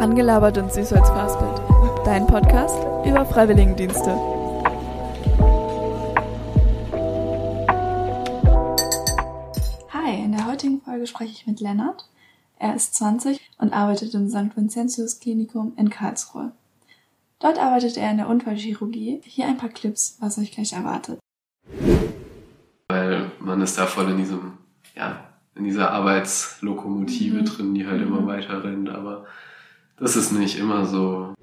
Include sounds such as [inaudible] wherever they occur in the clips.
Rangelabert und süß als Fastbild. Dein Podcast über Freiwilligendienste. Hi, in der heutigen Folge spreche ich mit Lennart. Er ist 20 und arbeitet im St. Vincentius Klinikum in Karlsruhe. Dort arbeitet er in der Unfallchirurgie. Hier ein paar Clips, was euch gleich erwartet. Weil man ist da voll in diesem, ja, in dieser Arbeitslokomotive mhm. drin, die halt mhm. immer weiter rennt, aber das ist nicht immer so.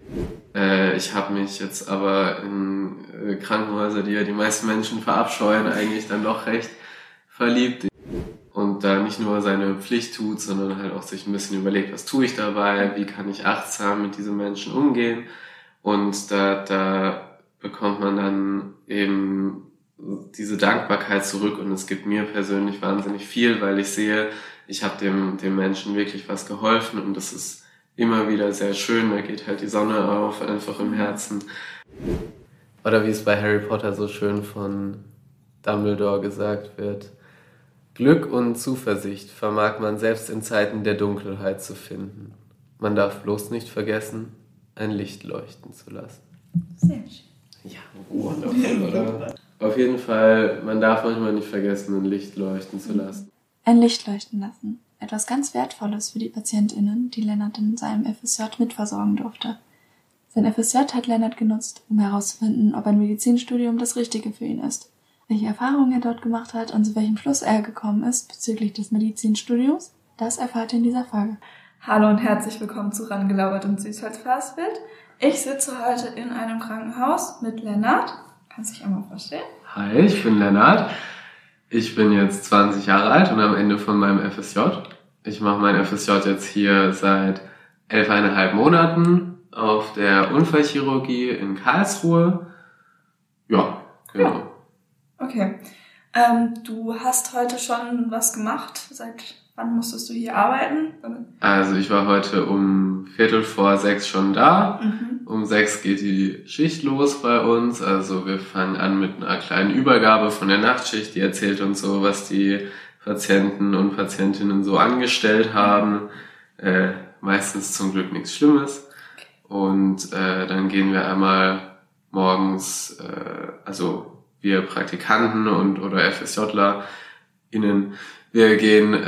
Äh, ich habe mich jetzt aber in äh, Krankenhäuser, die ja die meisten Menschen verabscheuen, eigentlich dann doch recht verliebt. Und da nicht nur seine Pflicht tut, sondern halt auch sich ein bisschen überlegt, was tue ich dabei, wie kann ich achtsam mit diesen Menschen umgehen. Und da, da bekommt man dann eben diese Dankbarkeit zurück und es gibt mir persönlich wahnsinnig viel, weil ich sehe, ich habe dem, dem Menschen wirklich was geholfen und das ist immer wieder sehr schön, da geht halt die Sonne auf, einfach im Herzen. Oder wie es bei Harry Potter so schön von Dumbledore gesagt wird, Glück und Zuversicht vermag man selbst in Zeiten der Dunkelheit zu finden. Man darf bloß nicht vergessen, ein Licht leuchten zu lassen. Sehr schön. Ja, wundervoll, oder? Auf jeden Fall, man darf manchmal nicht vergessen, ein Licht leuchten zu lassen. Ein Licht leuchten lassen. Etwas ganz Wertvolles für die PatientInnen, die Lennart in seinem FSJ mitversorgen durfte. Sein FSJ hat Lennart genutzt, um herauszufinden, ob ein Medizinstudium das Richtige für ihn ist, welche Erfahrungen er dort gemacht hat und zu welchem Schluss er gekommen ist bezüglich des Medizinstudiums, das erfahrt ihr in dieser Folge. Hallo und herzlich willkommen zu Rangelauert und Süßholzfastbild. Ich sitze heute in einem Krankenhaus mit Lennart. Kannst du dich einmal vorstellen? Hi, ich bin Lennart. Ich bin jetzt 20 Jahre alt und am Ende von meinem FSJ. Ich mache mein FSJ jetzt hier seit elfeinhalb Monaten auf der Unfallchirurgie in Karlsruhe. Ja, genau. Ja. Okay. Ähm, du hast heute schon was gemacht. Seit wann musstest du hier arbeiten? Also ich war heute um Viertel vor sechs schon da. Mhm. Um sechs geht die Schicht los bei uns. Also wir fangen an mit einer kleinen Übergabe von der Nachtschicht. Die erzählt uns so, was die Patienten und Patientinnen so angestellt haben. Äh, meistens zum Glück nichts Schlimmes. Und äh, dann gehen wir einmal morgens, äh, also wir Praktikanten und oder FSJler innen, wir gehen äh,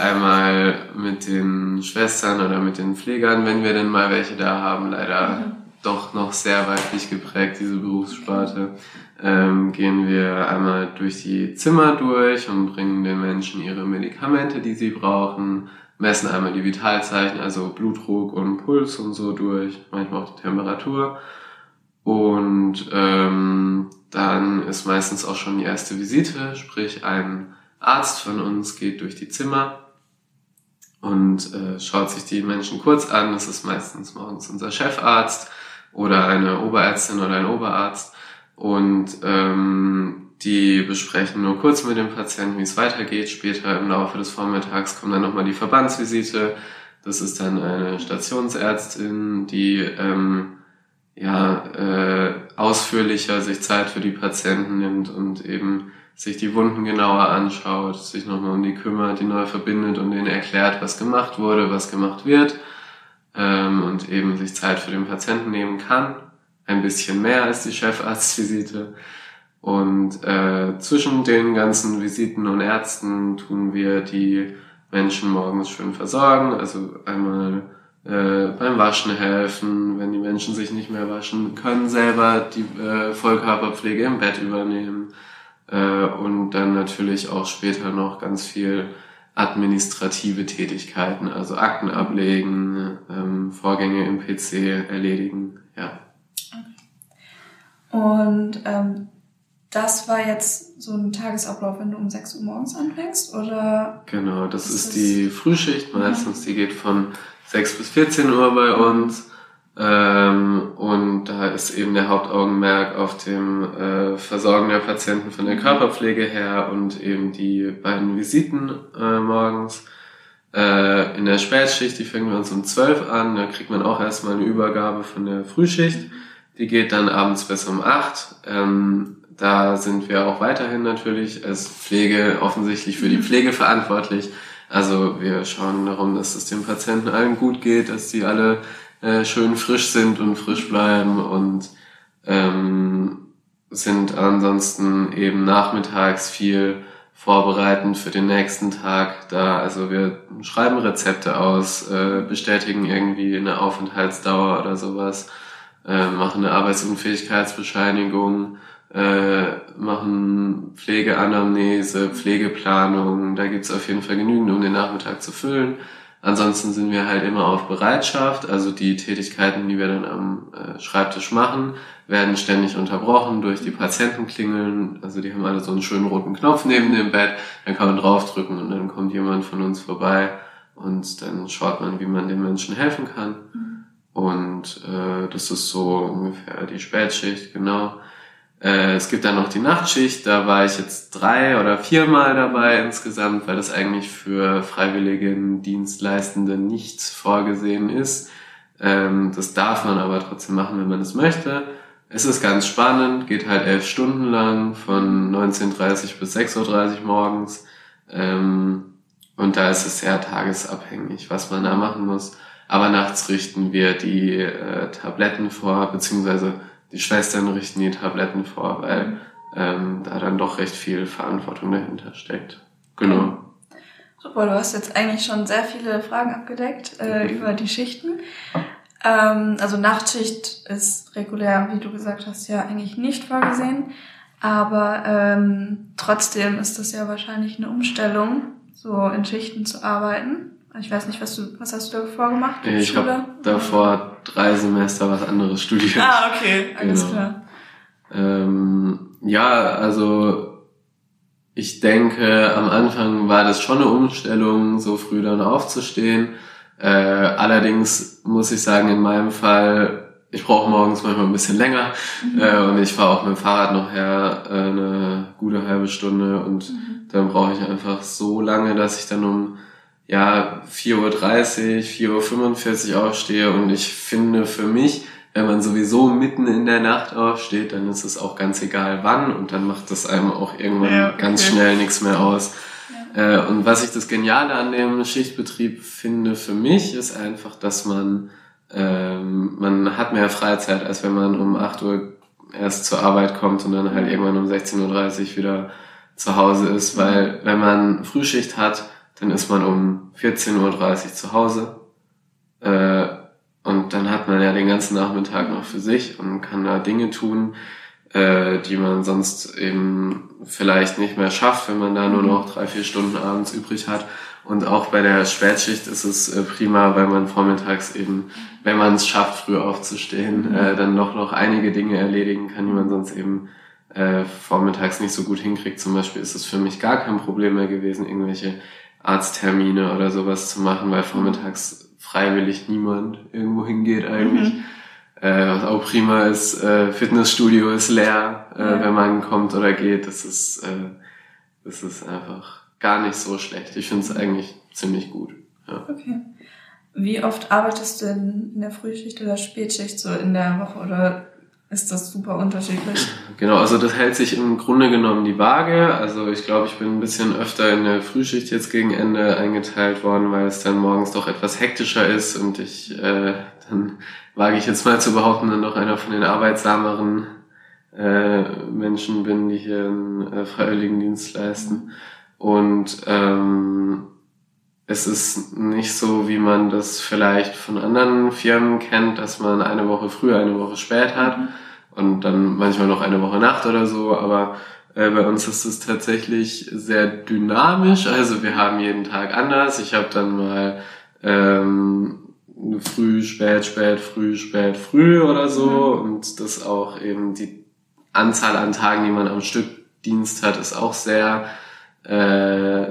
einmal mit den Schwestern oder mit den Pflegern, wenn wir denn mal welche da haben, leider mhm. doch noch sehr weiblich geprägt, diese Berufssparte, ähm, gehen wir einmal durch die Zimmer durch und bringen den Menschen ihre Medikamente, die sie brauchen, messen einmal die Vitalzeichen, also Blutdruck und Puls und so durch, manchmal auch die Temperatur. Und ähm, dann ist meistens auch schon die erste Visite, sprich ein Arzt von uns geht durch die Zimmer und äh, schaut sich die Menschen kurz an. Das ist meistens morgens unser Chefarzt oder eine Oberärztin oder ein Oberarzt. Und ähm, die besprechen nur kurz mit dem Patienten, wie es weitergeht. Später im Laufe des Vormittags kommt dann nochmal die Verbandsvisite. Das ist dann eine Stationsärztin, die ähm, ja, äh, ausführlicher sich Zeit für die Patienten nimmt und eben sich die Wunden genauer anschaut, sich nochmal um die kümmert, die neu verbindet und denen erklärt, was gemacht wurde, was gemacht wird ähm, und eben sich Zeit für den Patienten nehmen kann. Ein bisschen mehr als die Chefarztvisite. Und äh, zwischen den ganzen Visiten und Ärzten tun wir die Menschen morgens schön versorgen, also einmal äh, beim Waschen helfen, wenn die Menschen sich nicht mehr waschen können, selber die äh, Vollkörperpflege im Bett übernehmen äh, und dann natürlich auch später noch ganz viel administrative Tätigkeiten, also Akten ablegen, ähm, Vorgänge im PC erledigen. Und ähm, das war jetzt so ein Tagesablauf, wenn du um 6 Uhr morgens anfängst, oder? Genau, das ist, ist die Frühschicht meistens, die geht von 6 bis 14 Uhr bei uns. Ähm, und da ist eben der Hauptaugenmerk auf dem äh, Versorgen der Patienten von der Körperpflege her und eben die beiden Visiten äh, morgens. Äh, in der Spätschicht, die fängt wir uns um 12 an, da kriegt man auch erstmal eine Übergabe von der Frühschicht. Die geht dann abends bis um 8. Ähm, da sind wir auch weiterhin natürlich als Pflege offensichtlich für die Pflege verantwortlich. Also wir schauen darum, dass es den Patienten allen gut geht, dass die alle äh, schön frisch sind und frisch bleiben und ähm, sind ansonsten eben nachmittags viel vorbereitend für den nächsten Tag da. Also wir schreiben Rezepte aus, äh, bestätigen irgendwie eine Aufenthaltsdauer oder sowas, äh, machen eine Arbeitsunfähigkeitsbescheinigung, äh, machen Pflegeanamnese, Pflegeplanung. Da gibt's auf jeden Fall genügend, um den Nachmittag zu füllen. Ansonsten sind wir halt immer auf Bereitschaft. Also die Tätigkeiten, die wir dann am äh, Schreibtisch machen, werden ständig unterbrochen durch die Patientenklingeln. Also die haben alle so einen schönen roten Knopf neben dem Bett. Dann kann man draufdrücken und dann kommt jemand von uns vorbei und dann schaut man, wie man den Menschen helfen kann. Und äh, das ist so ungefähr die Spätschicht, genau. Äh, es gibt dann noch die Nachtschicht, da war ich jetzt drei oder viermal dabei insgesamt, weil das eigentlich für freiwilligen Dienstleistende nicht vorgesehen ist. Ähm, das darf man aber trotzdem machen, wenn man es möchte. Es ist ganz spannend, geht halt elf Stunden lang, von 19.30 bis 6.30 Uhr morgens. Ähm, und da ist es sehr tagesabhängig, was man da machen muss. Aber nachts richten wir die äh, Tabletten vor, beziehungsweise die Schwestern richten die Tabletten vor, weil ähm, da dann doch recht viel Verantwortung dahinter steckt. Genau. Super, du hast jetzt eigentlich schon sehr viele Fragen abgedeckt äh, [laughs] über die Schichten. Ähm, also Nachtschicht ist regulär, wie du gesagt hast, ja eigentlich nicht vorgesehen. Aber ähm, trotzdem ist das ja wahrscheinlich eine Umstellung, so in Schichten zu arbeiten. Ich weiß nicht, was du, was hast du davor gemacht? Ich habe davor drei Semester was anderes studiert. Ah, okay, alles genau. klar. Ähm, ja, also ich denke, am Anfang war das schon eine Umstellung, so früh dann aufzustehen. Äh, allerdings muss ich sagen, in meinem Fall, ich brauche morgens manchmal ein bisschen länger mhm. äh, und ich fahre auch mit dem Fahrrad noch her äh, eine gute halbe Stunde und mhm. dann brauche ich einfach so lange, dass ich dann um ja, 4.30 Uhr, 4.45 Uhr aufstehe und ich finde für mich, wenn man sowieso mitten in der Nacht aufsteht, dann ist es auch ganz egal wann und dann macht das einem auch irgendwann ja, okay. ganz schnell nichts mehr aus. Ja. Äh, und was ich das Geniale an dem Schichtbetrieb finde für mich, ist einfach, dass man, ähm, man hat mehr Freizeit, als wenn man um 8 Uhr erst zur Arbeit kommt und dann halt irgendwann um 16.30 Uhr wieder zu Hause ist, weil wenn man Frühschicht hat, dann ist man um 14.30 Uhr zu Hause. Äh, und dann hat man ja den ganzen Nachmittag noch für sich und kann da Dinge tun, äh, die man sonst eben vielleicht nicht mehr schafft, wenn man da nur noch drei, vier Stunden abends übrig hat. Und auch bei der Spätschicht ist es äh, prima, weil man vormittags eben, wenn man es schafft, früh aufzustehen, äh, dann noch, noch einige Dinge erledigen kann, die man sonst eben äh, vormittags nicht so gut hinkriegt. Zum Beispiel ist es für mich gar kein Problem mehr gewesen, irgendwelche Arzttermine oder sowas zu machen, weil vormittags freiwillig niemand irgendwo hingeht eigentlich. Mhm. Äh, was auch prima ist, äh, Fitnessstudio ist leer, äh, ja. wenn man kommt oder geht. Das ist, äh, das ist einfach gar nicht so schlecht. Ich finde es eigentlich ziemlich gut. Ja. Okay. Wie oft arbeitest du denn in der Frühschicht oder Spätschicht so in der Woche oder ist das super unterschiedlich. Genau, also das hält sich im Grunde genommen die Waage. Also ich glaube, ich bin ein bisschen öfter in der Frühschicht jetzt gegen Ende eingeteilt worden, weil es dann morgens doch etwas hektischer ist und ich äh, dann wage ich jetzt mal zu behaupten, dann doch einer von den arbeitsameren äh, Menschen bin, die hier einen äh, Freiwilligendienst leisten. Und ähm, es ist nicht so, wie man das vielleicht von anderen Firmen kennt, dass man eine Woche früher, eine Woche spät hat mhm. und dann manchmal noch eine Woche Nacht oder so, aber äh, bei uns ist es tatsächlich sehr dynamisch, also wir haben jeden Tag anders. Ich habe dann mal ähm, früh, spät, spät, früh, spät, früh oder so mhm. und das auch eben die Anzahl an Tagen, die man am Stück Dienst hat, ist auch sehr äh,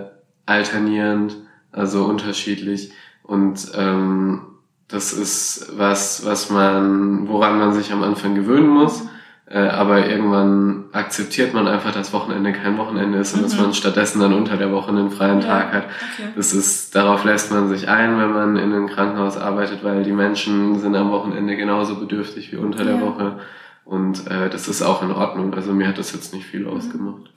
alternierend also unterschiedlich. Und ähm, das ist was, was man, woran man sich am Anfang gewöhnen muss. Äh, aber irgendwann akzeptiert man einfach, dass Wochenende kein Wochenende ist und mhm. dass man stattdessen dann unter der Woche einen freien ja, Tag hat. Okay. Das ist, darauf lässt man sich ein, wenn man in einem Krankenhaus arbeitet, weil die Menschen sind am Wochenende genauso bedürftig wie unter ja. der Woche. Und äh, das ist auch in Ordnung. Also mir hat das jetzt nicht viel mhm. ausgemacht.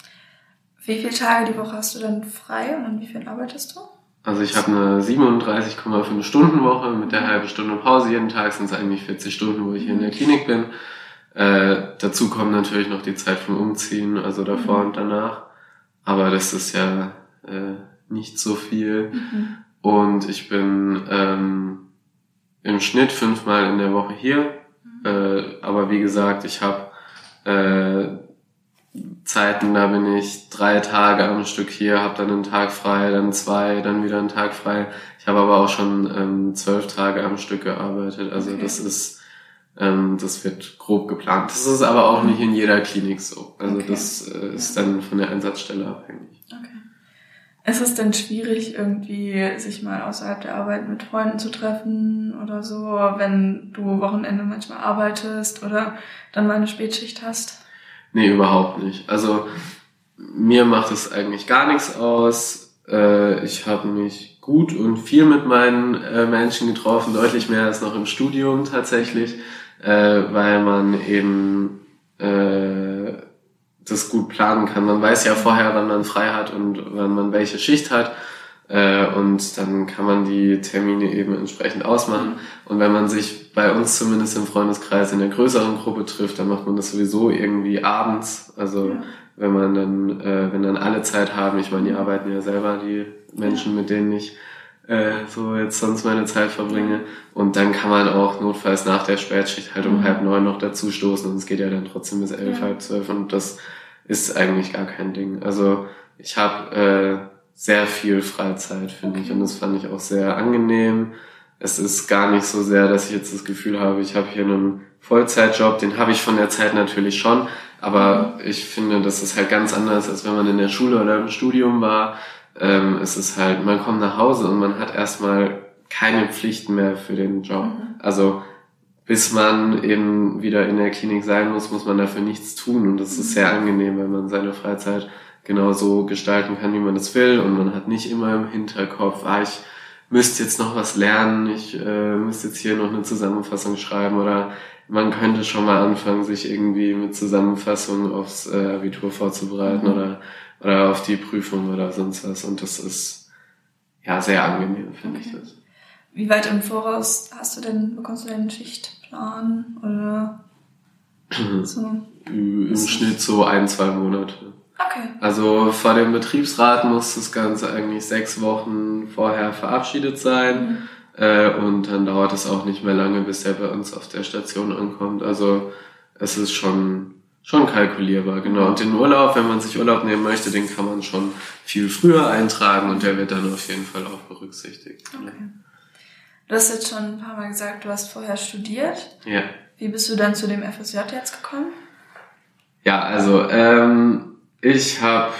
Wie viele Tage die Woche hast du dann frei und an wie viel arbeitest du? Also ich habe eine 37,5 Stunden Woche mit der halben Stunde Pause jeden Tag, sind es eigentlich 40 Stunden, wo ich hier in der Klinik bin. Äh, dazu kommt natürlich noch die Zeit vom Umziehen, also davor mhm. und danach. Aber das ist ja äh, nicht so viel. Mhm. Und ich bin ähm, im Schnitt fünfmal in der Woche hier. Mhm. Äh, aber wie gesagt, ich habe äh, Zeiten, da bin ich drei Tage am Stück hier, habe dann einen Tag frei, dann zwei, dann wieder einen Tag frei. Ich habe aber auch schon ähm, zwölf Tage am Stück gearbeitet. Also okay. das ist, ähm, das wird grob geplant. Das ist aber auch nicht in jeder Klinik so. Also okay. das äh, ist dann von der Einsatzstelle abhängig. Okay. Ist es denn schwierig, irgendwie sich mal außerhalb der Arbeit mit Freunden zu treffen oder so, wenn du Wochenende manchmal arbeitest oder dann mal eine Spätschicht hast? Nee, überhaupt nicht. Also mir macht es eigentlich gar nichts aus. Äh, ich habe mich gut und viel mit meinen äh, Menschen getroffen, deutlich mehr als noch im Studium tatsächlich, äh, weil man eben äh, das gut planen kann. Man weiß ja vorher, wann man frei hat und wann man welche Schicht hat. Äh, und dann kann man die Termine eben entsprechend ausmachen. Und wenn man sich bei uns zumindest im Freundeskreis in der größeren Gruppe trifft, dann macht man das sowieso irgendwie abends. Also ja. wenn man dann, äh, wenn dann alle Zeit haben, ich meine, die arbeiten ja selber, die Menschen, mit denen ich äh, so jetzt sonst meine Zeit verbringe. Und dann kann man auch notfalls nach der Spätschicht halt um mhm. halb neun noch dazu stoßen und es geht ja dann trotzdem bis elf, ja. halb zwölf und das ist eigentlich gar kein Ding. Also ich habe äh, sehr viel Freizeit, finde okay. ich. Und das fand ich auch sehr angenehm. Es ist gar nicht so sehr, dass ich jetzt das Gefühl habe, ich habe hier einen Vollzeitjob, den habe ich von der Zeit natürlich schon. Aber mhm. ich finde, das ist halt ganz anders, als wenn man in der Schule oder im Studium war. Ähm, es ist halt, man kommt nach Hause und man hat erstmal keine Pflichten mehr für den Job. Mhm. Also bis man eben wieder in der Klinik sein muss, muss man dafür nichts tun. Und das ist mhm. sehr angenehm, wenn man seine Freizeit genau so gestalten kann, wie man das will. Und man hat nicht immer im Hinterkopf, ah, ich müsste jetzt noch was lernen, ich äh, müsste jetzt hier noch eine Zusammenfassung schreiben oder man könnte schon mal anfangen, sich irgendwie mit Zusammenfassungen aufs äh, Abitur vorzubereiten mhm. oder, oder auf die Prüfung oder sonst was. Und das ist ja sehr angenehm, finde okay. ich das. Wie weit im Voraus hast du denn, bekommst du deinen Schichtplan oder [clears throat] so? Im Schnitt so ein, zwei Monate. Okay. Also vor dem Betriebsrat muss das Ganze eigentlich sechs Wochen vorher verabschiedet sein. Mhm. Äh, und dann dauert es auch nicht mehr lange, bis er bei uns auf der Station ankommt. Also es ist schon, schon kalkulierbar, genau. Und den Urlaub, wenn man sich Urlaub nehmen möchte, den kann man schon viel früher eintragen und der wird dann auf jeden Fall auch berücksichtigt. Okay. Du hast jetzt schon ein paar Mal gesagt, du hast vorher studiert. Ja. Wie bist du dann zu dem FSJ jetzt gekommen? Ja, also ähm, ich habe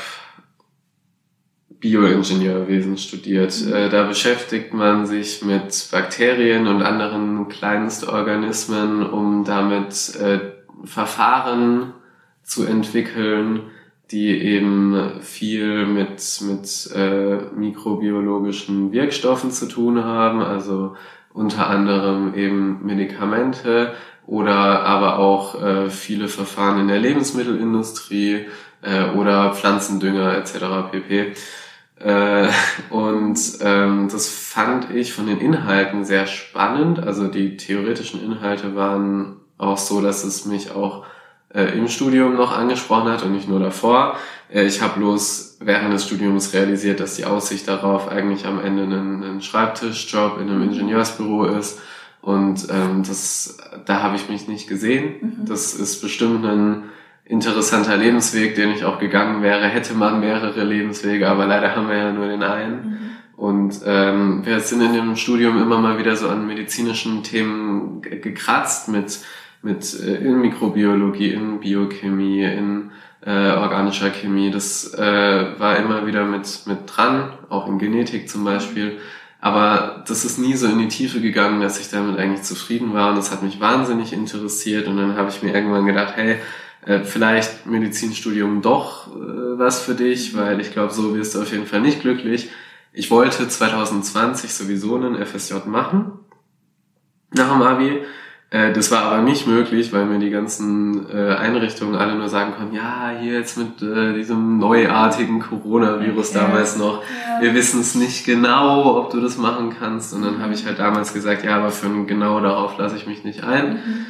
Bioingenieurwesen studiert. Mhm. Äh, da beschäftigt man sich mit Bakterien und anderen Kleinstorganismen, um damit äh, Verfahren zu entwickeln, die eben viel mit, mit äh, mikrobiologischen Wirkstoffen zu tun haben, also unter anderem eben Medikamente oder aber auch äh, viele Verfahren in der Lebensmittelindustrie, äh, oder Pflanzendünger etc. pp. Äh, und ähm, das fand ich von den Inhalten sehr spannend. Also die theoretischen Inhalte waren auch so, dass es mich auch äh, im Studium noch angesprochen hat und nicht nur davor. Äh, ich habe bloß während des Studiums realisiert, dass die Aussicht darauf eigentlich am Ende ein, ein Schreibtischjob in einem Ingenieursbüro ist. Und ähm, das, da habe ich mich nicht gesehen. Mhm. Das ist bestimmt ein interessanter Lebensweg, den ich auch gegangen wäre, hätte man mehrere Lebenswege, aber leider haben wir ja nur den einen. Mhm. Und ähm, wir sind in dem Studium immer mal wieder so an medizinischen Themen gekratzt mit, mit äh, in Mikrobiologie, in Biochemie, in äh, organischer Chemie. Das äh, war immer wieder mit, mit dran, auch in Genetik zum Beispiel. Aber das ist nie so in die Tiefe gegangen, dass ich damit eigentlich zufrieden war und das hat mich wahnsinnig interessiert und dann habe ich mir irgendwann gedacht, hey, äh, vielleicht Medizinstudium doch äh, was für dich, weil ich glaube, so wirst du auf jeden Fall nicht glücklich. Ich wollte 2020 sowieso einen FSJ machen nach dem Abi, Äh, das war aber nicht möglich, weil mir die ganzen äh, Einrichtungen alle nur sagen konnten, ja, hier jetzt mit äh, diesem neuartigen Coronavirus ja. damals noch, ja. wir wissen es nicht genau, ob du das machen kannst. Und dann habe ich halt damals gesagt, ja, aber für ein genau darauf lasse ich mich nicht ein. Mhm.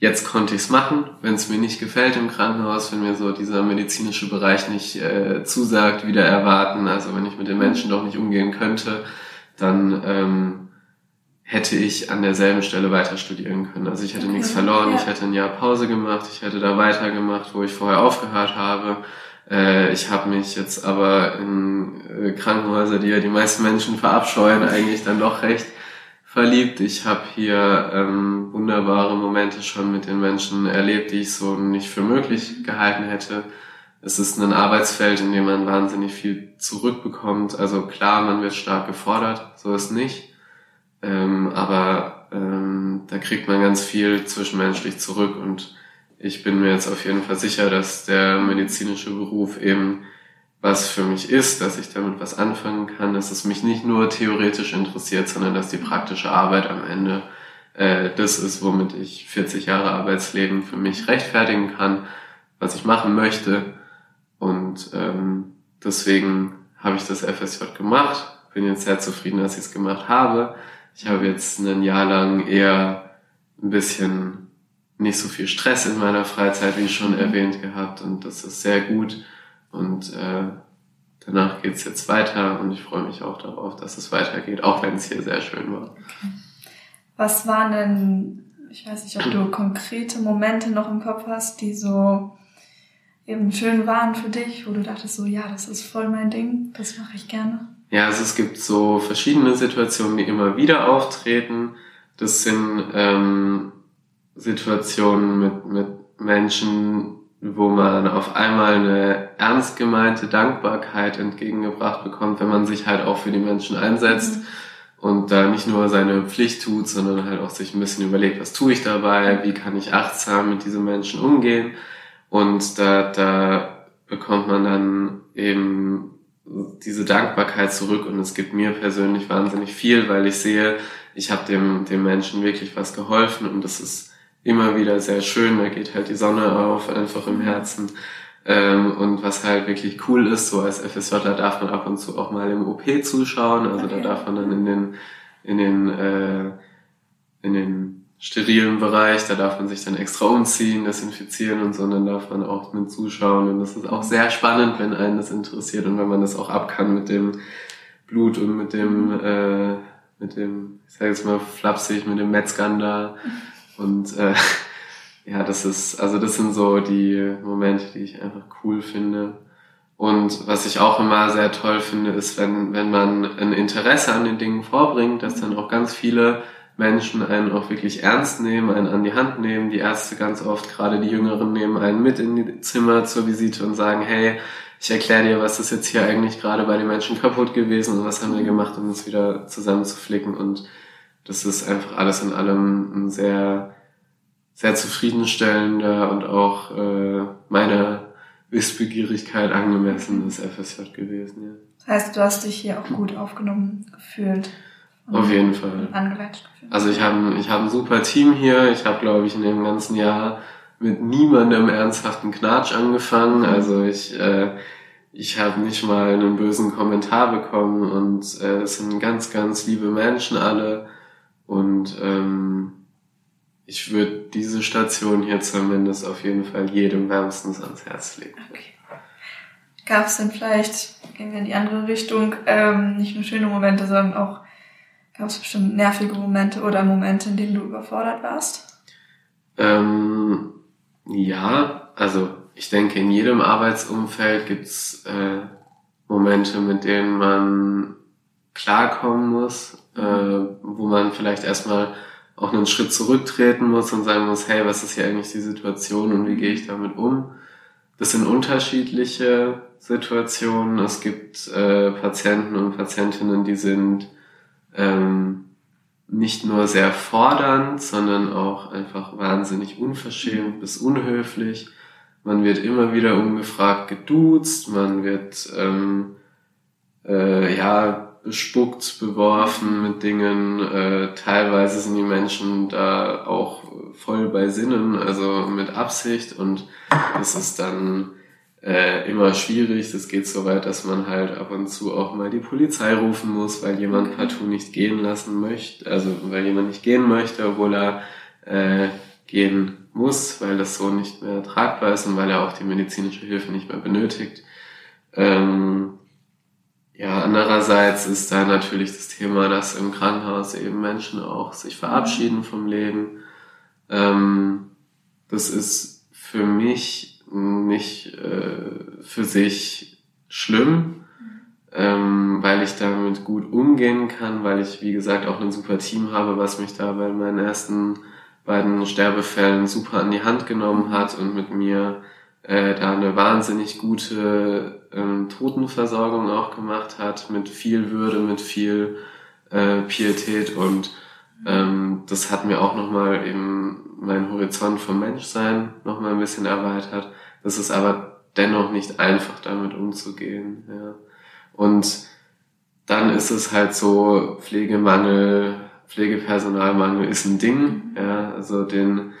Jetzt konnte ich es machen, wenn es mir nicht gefällt im Krankenhaus, wenn mir so dieser medizinische Bereich nicht äh, zusagt, wieder erwarten, also wenn ich mit den Menschen doch nicht umgehen könnte, dann ähm, hätte ich an derselben Stelle weiter studieren können. Also ich hätte okay. nichts verloren, ja. ich hätte ein Jahr Pause gemacht, ich hätte da weitergemacht, wo ich vorher aufgehört habe. Äh, ich habe mich jetzt aber in äh, Krankenhäuser, die ja die meisten Menschen verabscheuen, eigentlich dann doch recht verliebt. Ich habe hier ähm, wunderbare Momente schon mit den Menschen erlebt, die ich so nicht für möglich gehalten hätte. Es ist ein Arbeitsfeld, in dem man wahnsinnig viel zurückbekommt. Also klar, man wird stark gefordert, so ist nicht. Ähm, aber ähm, da kriegt man ganz viel zwischenmenschlich zurück und ich bin mir jetzt auf jeden Fall sicher, dass der medizinische Beruf eben was für mich ist, dass ich damit was anfangen kann, dass es mich nicht nur theoretisch interessiert, sondern dass die praktische Arbeit am Ende äh, das ist, womit ich 40 Jahre Arbeitsleben für mich rechtfertigen kann, was ich machen möchte. Und ähm, deswegen habe ich das FSJ gemacht, bin jetzt sehr zufrieden, dass ich es gemacht habe. Ich habe jetzt ein Jahr lang eher ein bisschen nicht so viel Stress in meiner Freizeit, wie schon erwähnt gehabt. Und das ist sehr gut. Und äh, danach geht's jetzt weiter und ich freue mich auch darauf, dass es weitergeht, auch wenn es hier sehr schön war. Okay. Was waren denn, ich weiß nicht, ob du konkrete Momente noch im Kopf hast, die so eben schön waren für dich, wo du dachtest so, ja, das ist voll mein Ding, das mache ich gerne? Ja, also es gibt so verschiedene Situationen, die immer wieder auftreten. Das sind ähm, Situationen mit, mit Menschen, wo man auf einmal eine ernst gemeinte Dankbarkeit entgegengebracht bekommt, wenn man sich halt auch für die Menschen einsetzt mhm. und da nicht nur seine Pflicht tut, sondern halt auch sich ein bisschen überlegt, was tue ich dabei, wie kann ich achtsam mit diesen Menschen umgehen. Und da, da bekommt man dann eben diese Dankbarkeit zurück und es gibt mir persönlich wahnsinnig viel, weil ich sehe, ich habe dem, dem Menschen wirklich was geholfen und das ist immer wieder sehr schön, da geht halt die Sonne auf, einfach im Herzen. Ähm, und was halt wirklich cool ist, so als FSJler darf man ab und zu auch mal im OP zuschauen, also okay. da darf man dann in den, in den, äh, in den sterilen Bereich, da darf man sich dann extra umziehen, desinfizieren und so, und dann darf man auch mit zuschauen. Und das ist auch sehr spannend, wenn einen das interessiert und wenn man das auch ab kann mit dem Blut und mit dem, äh, mit dem, ich sage jetzt mal flapsig, mit dem Metzgern da. Und äh, ja, das ist, also das sind so die Momente, die ich einfach cool finde. Und was ich auch immer sehr toll finde, ist, wenn, wenn man ein Interesse an den Dingen vorbringt, dass dann auch ganz viele Menschen einen auch wirklich ernst nehmen, einen an die Hand nehmen. Die Ärzte ganz oft, gerade die Jüngeren, nehmen einen mit in die Zimmer zur Visite und sagen, hey, ich erkläre dir, was ist jetzt hier eigentlich gerade bei den Menschen kaputt gewesen und was haben wir gemacht, um es wieder zusammenzuflicken. Und das ist einfach alles in allem ein sehr, sehr zufriedenstellender und auch äh, meiner Wissbegierigkeit angemessenes FSJ gewesen. Ja. Das heißt, du hast dich hier auch gut aufgenommen gefühlt. Auf jeden Fall. Angeleitet. Also ich habe ich hab ein super Team hier. Ich habe, glaube ich, in dem ganzen Jahr mit niemandem ernsthaften Knatsch angefangen. Also ich, äh, ich habe nicht mal einen bösen Kommentar bekommen und äh, es sind ganz, ganz liebe Menschen alle. Und ähm, ich würde diese Station hier zumindest auf jeden Fall jedem wärmstens ans Herz legen. Okay. Gab es denn vielleicht, gehen wir in die andere Richtung, ähm, nicht nur schöne Momente, sondern auch Gab es bestimmt nervige Momente oder Momente, in denen du überfordert warst? Ähm, ja, also ich denke, in jedem Arbeitsumfeld gibt's äh, Momente, mit denen man klarkommen muss, äh, wo man vielleicht erstmal auch einen Schritt zurücktreten muss und sagen muss, hey, was ist hier eigentlich die Situation und wie gehe ich damit um? Das sind unterschiedliche Situationen. Es gibt äh, Patienten und Patientinnen, die sind ähm, nicht nur sehr fordernd, sondern auch einfach wahnsinnig unverschämt bis unhöflich. Man wird immer wieder ungefragt geduzt, man wird ähm, äh, ja bespuckt, beworfen mit Dingen. Äh, teilweise sind die Menschen da auch voll bei Sinnen, also mit Absicht und das ist dann äh, immer schwierig. Das geht so weit, dass man halt ab und zu auch mal die Polizei rufen muss, weil jemand partout nicht gehen lassen möchte, also weil jemand nicht gehen möchte, obwohl er äh, gehen muss, weil das so nicht mehr tragbar ist und weil er auch die medizinische Hilfe nicht mehr benötigt. Ähm, ja, andererseits ist da natürlich das Thema, dass im Krankenhaus eben Menschen auch sich verabschieden vom Leben. Ähm, das ist für mich nicht äh, für sich schlimm, ähm, weil ich damit gut umgehen kann, weil ich, wie gesagt, auch ein super Team habe, was mich da bei meinen ersten beiden Sterbefällen super an die Hand genommen hat und mit mir äh, da eine wahnsinnig gute ähm, Totenversorgung auch gemacht hat, mit viel Würde, mit viel äh, Pietät und ähm, das hat mir auch nochmal eben meinen Horizont vom Menschsein nochmal ein bisschen erweitert. Das ist aber dennoch nicht einfach damit umzugehen. Ja. Und dann ist es halt so, Pflegemangel, Pflegepersonalmangel ist ein Ding. Ja, also den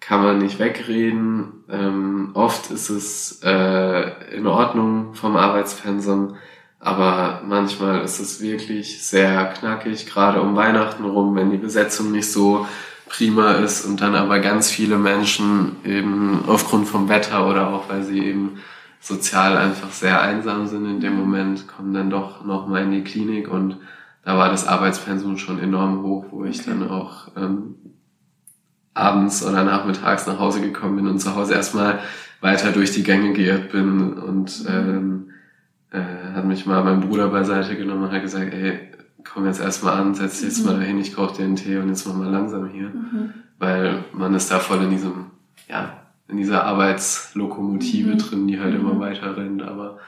kann man nicht wegreden. Ähm, oft ist es äh, in Ordnung vom Arbeitspensum, aber manchmal ist es wirklich sehr knackig, gerade um Weihnachten rum, wenn die Besetzung nicht so prima ist und dann aber ganz viele Menschen eben aufgrund vom Wetter oder auch weil sie eben sozial einfach sehr einsam sind in dem Moment, kommen dann doch nochmal in die Klinik und da war das Arbeitspensum schon enorm hoch, wo ich okay. dann auch ähm, abends oder nachmittags nach Hause gekommen bin und zu Hause erstmal weiter durch die Gänge geirrt bin und ähm, äh, hat mich mal mein Bruder beiseite genommen und hat gesagt, ey, komm jetzt erstmal an, setz dich jetzt mhm. mal dahin, ich koche dir einen Tee und jetzt mach mal langsam hier. Mhm. Weil man ist da voll in diesem, ja, in dieser Arbeitslokomotive mhm. drin, die halt immer mhm. weiter rennt, aber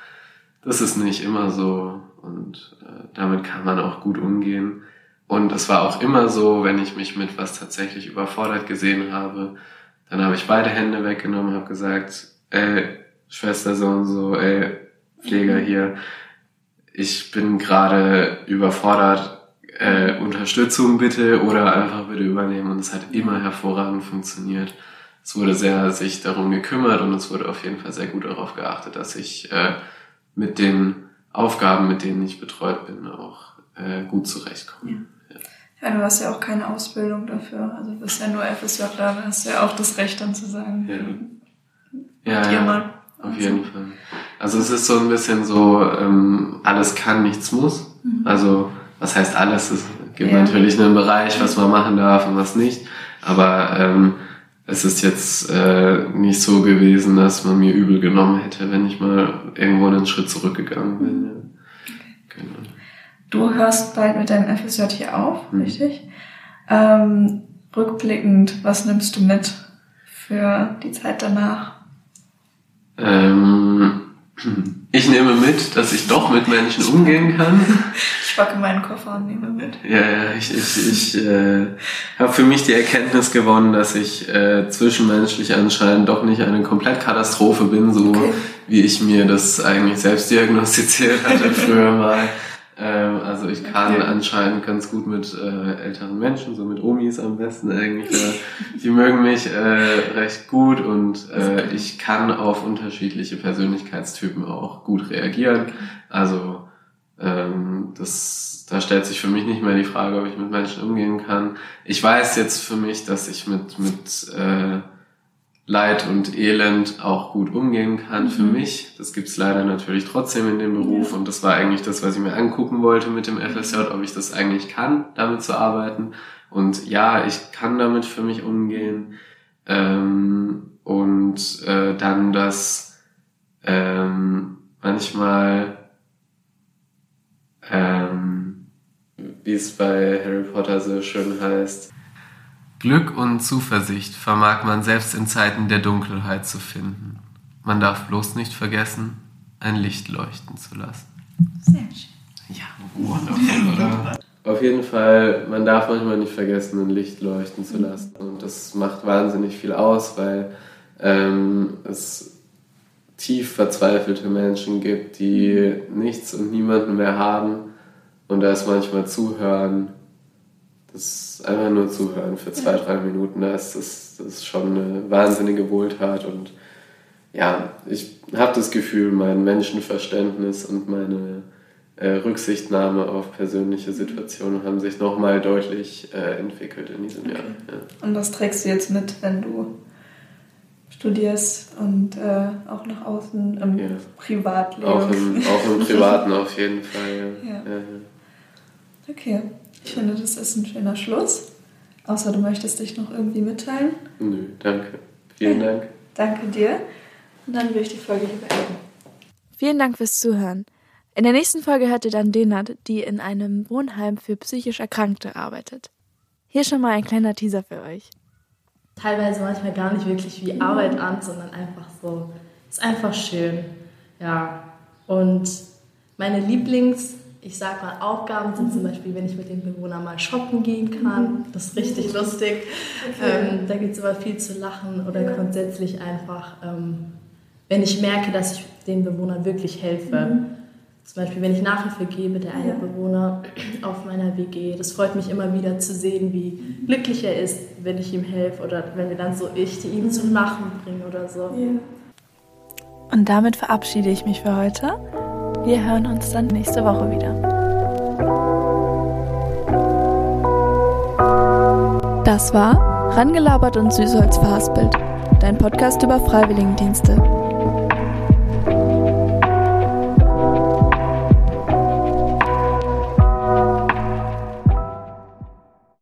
das ist nicht immer so und äh, damit kann man auch gut umgehen. Und es war auch immer so, wenn ich mich mit was tatsächlich überfordert gesehen habe, dann habe ich beide Hände weggenommen, habe gesagt, ey, Schwester so und so, ey, Pfleger mhm. hier, ich bin gerade überfordert, äh, Unterstützung bitte oder einfach bitte übernehmen. Und es hat immer hervorragend funktioniert. Es wurde sehr sich darum gekümmert und es wurde auf jeden Fall sehr gut darauf geachtet, dass ich äh, mit den Aufgaben, mit denen ich betreut bin, auch äh, gut zurechtkomme. Ja. Ja, du hast ja auch keine Ausbildung dafür. Also du bist ja nur FSJ da, hast du ja auch das Recht dann zu sagen. Ja, ja, ja auf jeden Fall. Also es ist so ein bisschen so, ähm, alles kann, nichts muss. Mhm. Also was heißt alles? Es gibt ja. natürlich einen Bereich, was man machen darf und was nicht. Aber ähm, es ist jetzt äh, nicht so gewesen, dass man mir übel genommen hätte, wenn ich mal irgendwo einen Schritt zurückgegangen bin. Ja. Genau. Du hörst bald mit deinem FSJ hier auf, mhm. richtig? Ähm, rückblickend, was nimmst du mit für die Zeit danach? Ähm, [clears throat] ich nehme mit, dass ich doch mit Menschen umgehen kann. [laughs] Ich packe meinen Koffer und nehme mit. Ja, ja, ich, ich, ich äh, habe für mich die Erkenntnis gewonnen, dass ich äh, zwischenmenschlich anscheinend doch nicht eine Komplettkatastrophe bin, so okay. wie ich mir das eigentlich selbst diagnostiziert hatte früher mal. [laughs] Ähm, also ich kann okay. anscheinend ganz gut mit äh, älteren Menschen, so mit Omis am besten eigentlich. Äh, die mögen mich äh, recht gut und äh, ich kann auf unterschiedliche Persönlichkeitstypen auch gut reagieren. Also ähm, das, da stellt sich für mich nicht mehr die Frage, ob ich mit Menschen umgehen kann. Ich weiß jetzt für mich, dass ich mit mit äh, Leid und Elend auch gut umgehen kann mhm. für mich. Das gibt's leider natürlich trotzdem in dem Beruf und das war eigentlich das, was ich mir angucken wollte mit dem FSJ, ob ich das eigentlich kann, damit zu arbeiten. Und ja, ich kann damit für mich umgehen. Ähm, und äh, dann das ähm, manchmal, ähm, wie es bei Harry Potter so schön heißt, Glück und Zuversicht vermag man selbst in Zeiten der Dunkelheit zu finden. Man darf bloß nicht vergessen, ein Licht leuchten zu lassen. Sehr schön. Ja, wundervoll, oder? Auf jeden Fall, man darf manchmal nicht vergessen, ein Licht leuchten zu lassen. Und das macht wahnsinnig viel aus, weil ähm, es tief verzweifelte Menschen gibt, die nichts und niemanden mehr haben Und da ist manchmal Zuhören, das einfach nur Zuhören für zwei, drei Minuten, da ist das, das ist schon eine wahnsinnige Wohltat und ja, ich habe das Gefühl, mein Menschenverständnis und meine äh, Rücksichtnahme auf persönliche Situationen haben sich nochmal deutlich äh, entwickelt in diesem okay. Jahr. Ja. Und das trägst du jetzt mit, wenn du studierst und äh, auch nach außen im ja. Privatleben. Auch im, auch im [laughs] Privaten auf jeden Fall, ja. ja. Okay, ich finde, das ist ein schöner Schluss. Außer du möchtest dich noch irgendwie mitteilen. Nö, danke. Vielen Dank. Danke dir. Und dann will ich die Folge hier beenden. Vielen Dank fürs Zuhören. In der nächsten Folge hört ihr dann Denat, die in einem Wohnheim für psychisch Erkrankte arbeitet. Hier schon mal ein kleiner Teaser für euch. Teilweise manchmal gar nicht wirklich wie Arbeit an, sondern einfach so, ist einfach schön. Ja. Und meine Lieblings- ich sag mal, Aufgaben sind zum Beispiel, wenn ich mit den Bewohnern mal shoppen gehen kann. Das ist richtig lustig. Okay. Ähm, da gibt es aber viel zu lachen oder ja. grundsätzlich einfach, ähm, wenn ich merke, dass ich den Bewohnern wirklich helfe. Mhm. Zum Beispiel, wenn ich Nachhilfe gebe, der eine ja. Bewohner auf meiner WG. Das freut mich immer wieder zu sehen, wie glücklich er ist, wenn ich ihm helfe oder wenn wir dann so ich ihm zum Lachen bringen oder so. Ja. Und damit verabschiede ich mich für heute. Wir hören uns dann nächste Woche wieder. Das war Rangelabert und Süßholz verhaspelt, dein Podcast über Freiwilligendienste.